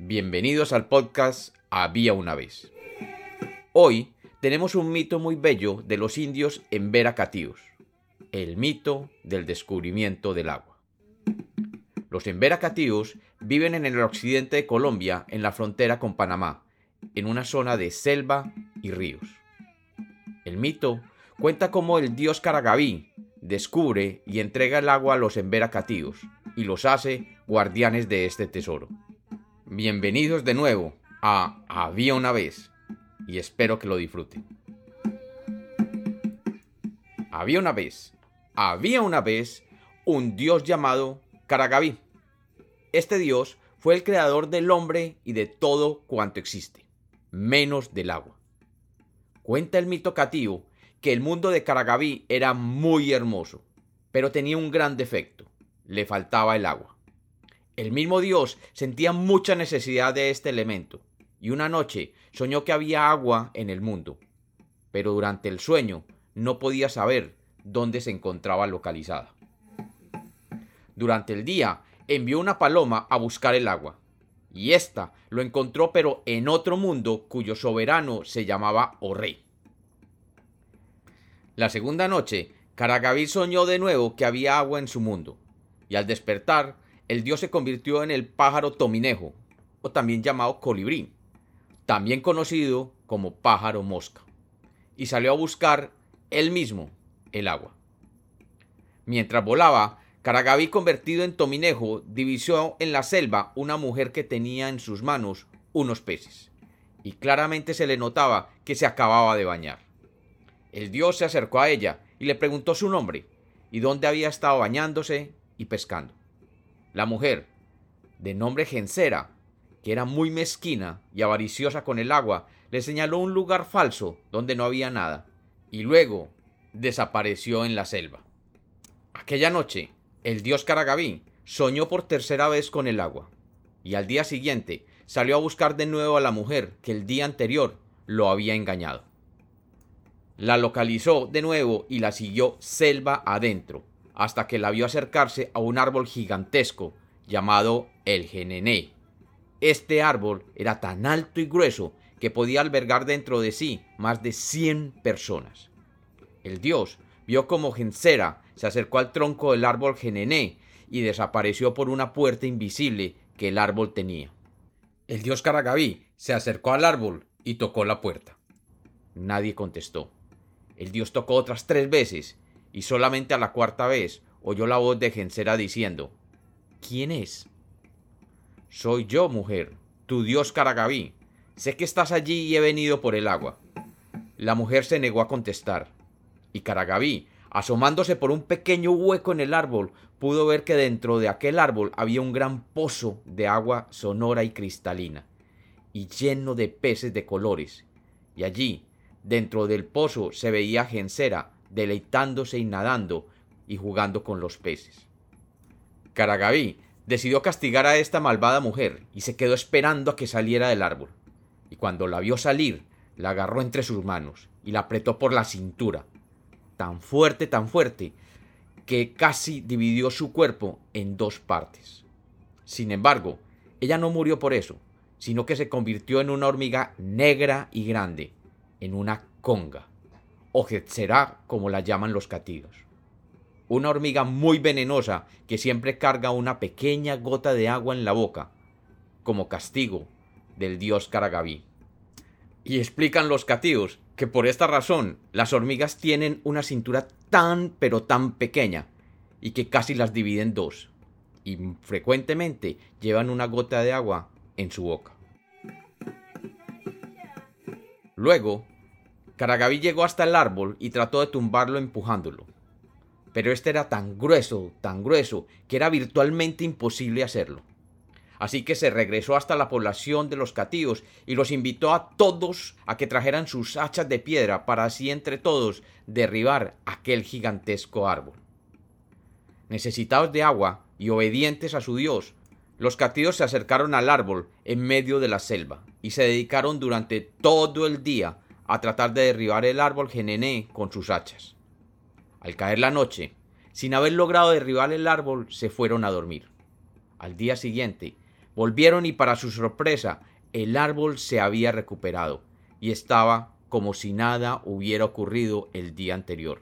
Bienvenidos al podcast Había una vez. Hoy tenemos un mito muy bello de los indios en Veracatíos, el mito del descubrimiento del agua. Los Emberacatíos viven en el occidente de Colombia, en la frontera con Panamá, en una zona de selva y ríos. El mito cuenta cómo el dios Caragaví descubre y entrega el agua a los Emberacatíos y los hace guardianes de este tesoro. Bienvenidos de nuevo a Había una vez y espero que lo disfruten. Había una vez, había una vez un dios llamado Caragaví. Este dios fue el creador del hombre y de todo cuanto existe, menos del agua. Cuenta el mito catío que el mundo de Caragaví era muy hermoso, pero tenía un gran defecto, le faltaba el agua. El mismo Dios sentía mucha necesidad de este elemento, y una noche soñó que había agua en el mundo, pero durante el sueño no podía saber dónde se encontraba localizada. Durante el día envió una paloma a buscar el agua, y ésta lo encontró pero en otro mundo cuyo soberano se llamaba Orrey. La segunda noche, Caragaví soñó de nuevo que había agua en su mundo, y al despertar el dios se convirtió en el pájaro tominejo, o también llamado colibrí, también conocido como pájaro mosca, y salió a buscar él mismo el agua. Mientras volaba, Caragaví, convertido en tominejo, divisó en la selva una mujer que tenía en sus manos unos peces, y claramente se le notaba que se acababa de bañar. El dios se acercó a ella y le preguntó su nombre y dónde había estado bañándose y pescando. La mujer, de nombre Gensera, que era muy mezquina y avariciosa con el agua, le señaló un lugar falso donde no había nada, y luego desapareció en la selva. Aquella noche, el dios Caragaví soñó por tercera vez con el agua, y al día siguiente salió a buscar de nuevo a la mujer que el día anterior lo había engañado. La localizó de nuevo y la siguió selva adentro, hasta que la vio acercarse a un árbol gigantesco llamado el Genené. Este árbol era tan alto y grueso que podía albergar dentro de sí más de cien personas. El dios vio como Gensera se acercó al tronco del árbol Genené y desapareció por una puerta invisible que el árbol tenía. El dios Caragaví se acercó al árbol y tocó la puerta. Nadie contestó. El dios tocó otras tres veces y solamente a la cuarta vez oyó la voz de Gensera diciendo ¿Quién es? Soy yo, mujer, tu dios Caragaví. Sé que estás allí y he venido por el agua. La mujer se negó a contestar, y Caragaví, asomándose por un pequeño hueco en el árbol, pudo ver que dentro de aquel árbol había un gran pozo de agua sonora y cristalina, y lleno de peces de colores, y allí, dentro del pozo, se veía Gensera deleitándose y nadando y jugando con los peces. Caragaví decidió castigar a esta malvada mujer y se quedó esperando a que saliera del árbol. Y cuando la vio salir, la agarró entre sus manos y la apretó por la cintura, tan fuerte, tan fuerte, que casi dividió su cuerpo en dos partes. Sin embargo, ella no murió por eso, sino que se convirtió en una hormiga negra y grande, en una conga o será como la llaman los catíos. Una hormiga muy venenosa que siempre carga una pequeña gota de agua en la boca, como castigo del dios Caragaví. Y explican los catíos que por esta razón las hormigas tienen una cintura tan pero tan pequeña y que casi las dividen dos, y frecuentemente llevan una gota de agua en su boca. Luego, Caragaví llegó hasta el árbol y trató de tumbarlo empujándolo. Pero este era tan grueso, tan grueso, que era virtualmente imposible hacerlo. Así que se regresó hasta la población de los catíos y los invitó a todos a que trajeran sus hachas de piedra para así entre todos derribar aquel gigantesco árbol. Necesitados de agua y obedientes a su dios, los catíos se acercaron al árbol en medio de la selva y se dedicaron durante todo el día a tratar de derribar el árbol Genené con sus hachas. Al caer la noche, sin haber logrado derribar el árbol, se fueron a dormir. Al día siguiente, Volvieron y para su sorpresa, el árbol se había recuperado y estaba como si nada hubiera ocurrido el día anterior.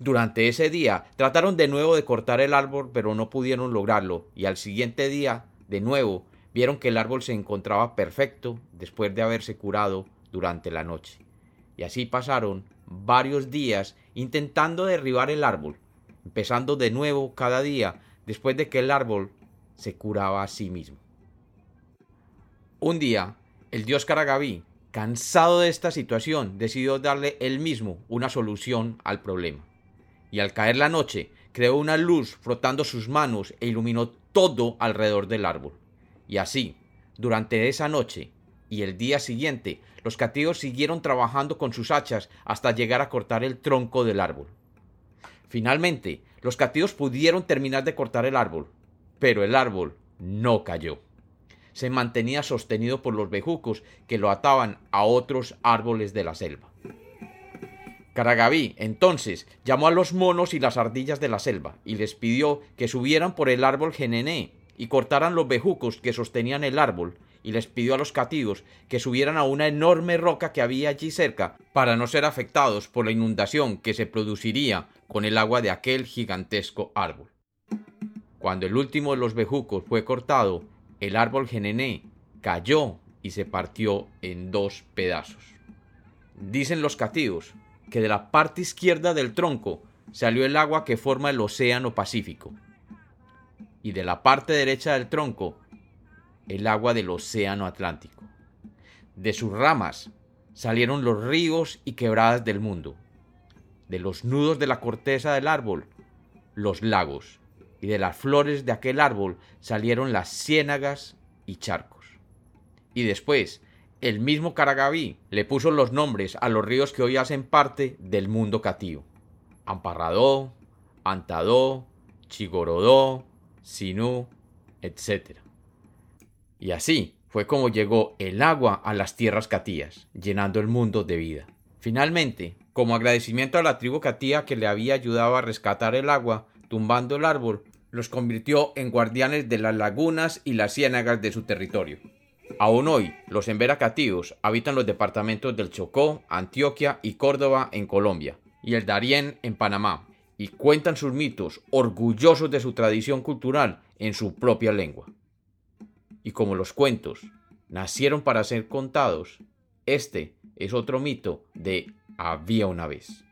Durante ese día trataron de nuevo de cortar el árbol, pero no pudieron lograrlo, y al siguiente día, de nuevo, vieron que el árbol se encontraba perfecto después de haberse curado durante la noche. Y así pasaron varios días intentando derribar el árbol, empezando de nuevo cada día después de que el árbol se curaba a sí mismo. Un día, el dios Karagaví, cansado de esta situación, decidió darle él mismo una solución al problema. Y al caer la noche, creó una luz frotando sus manos e iluminó todo alrededor del árbol. Y así, durante esa noche y el día siguiente, los cativos siguieron trabajando con sus hachas hasta llegar a cortar el tronco del árbol. Finalmente, los cativos pudieron terminar de cortar el árbol, pero el árbol no cayó. Se mantenía sostenido por los bejucos que lo ataban a otros árboles de la selva. Caragaví, entonces, llamó a los monos y las ardillas de la selva y les pidió que subieran por el árbol genené y cortaran los bejucos que sostenían el árbol y les pidió a los cativos que subieran a una enorme roca que había allí cerca para no ser afectados por la inundación que se produciría con el agua de aquel gigantesco árbol. Cuando el último de los bejucos fue cortado, el árbol genené cayó y se partió en dos pedazos. Dicen los cativos que de la parte izquierda del tronco salió el agua que forma el Océano Pacífico, y de la parte derecha del tronco el agua del Océano Atlántico. De sus ramas salieron los ríos y quebradas del mundo. De los nudos de la corteza del árbol, los lagos. Y de las flores de aquel árbol salieron las ciénagas y charcos. Y después, el mismo Caragaví le puso los nombres a los ríos que hoy hacen parte del mundo catío. Amparradó, Antadó, Chigorodó, Sinú, etc. Y así fue como llegó el agua a las tierras catías, llenando el mundo de vida. Finalmente, como agradecimiento a la tribu catía que le había ayudado a rescatar el agua, tumbando el árbol, los convirtió en guardianes de las lagunas y las ciénagas de su territorio. Aún hoy, los embera catíos habitan los departamentos del Chocó, Antioquia y Córdoba en Colombia, y el Darién en Panamá, y cuentan sus mitos, orgullosos de su tradición cultural en su propia lengua. Y como los cuentos nacieron para ser contados, este es otro mito de había una vez.